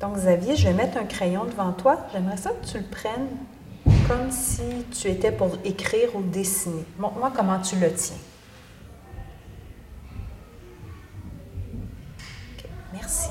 Donc, Xavier, je vais mettre un crayon devant toi. J'aimerais ça que tu le prennes comme si tu étais pour écrire ou dessiner. Montre-moi comment tu le tiens. Merci.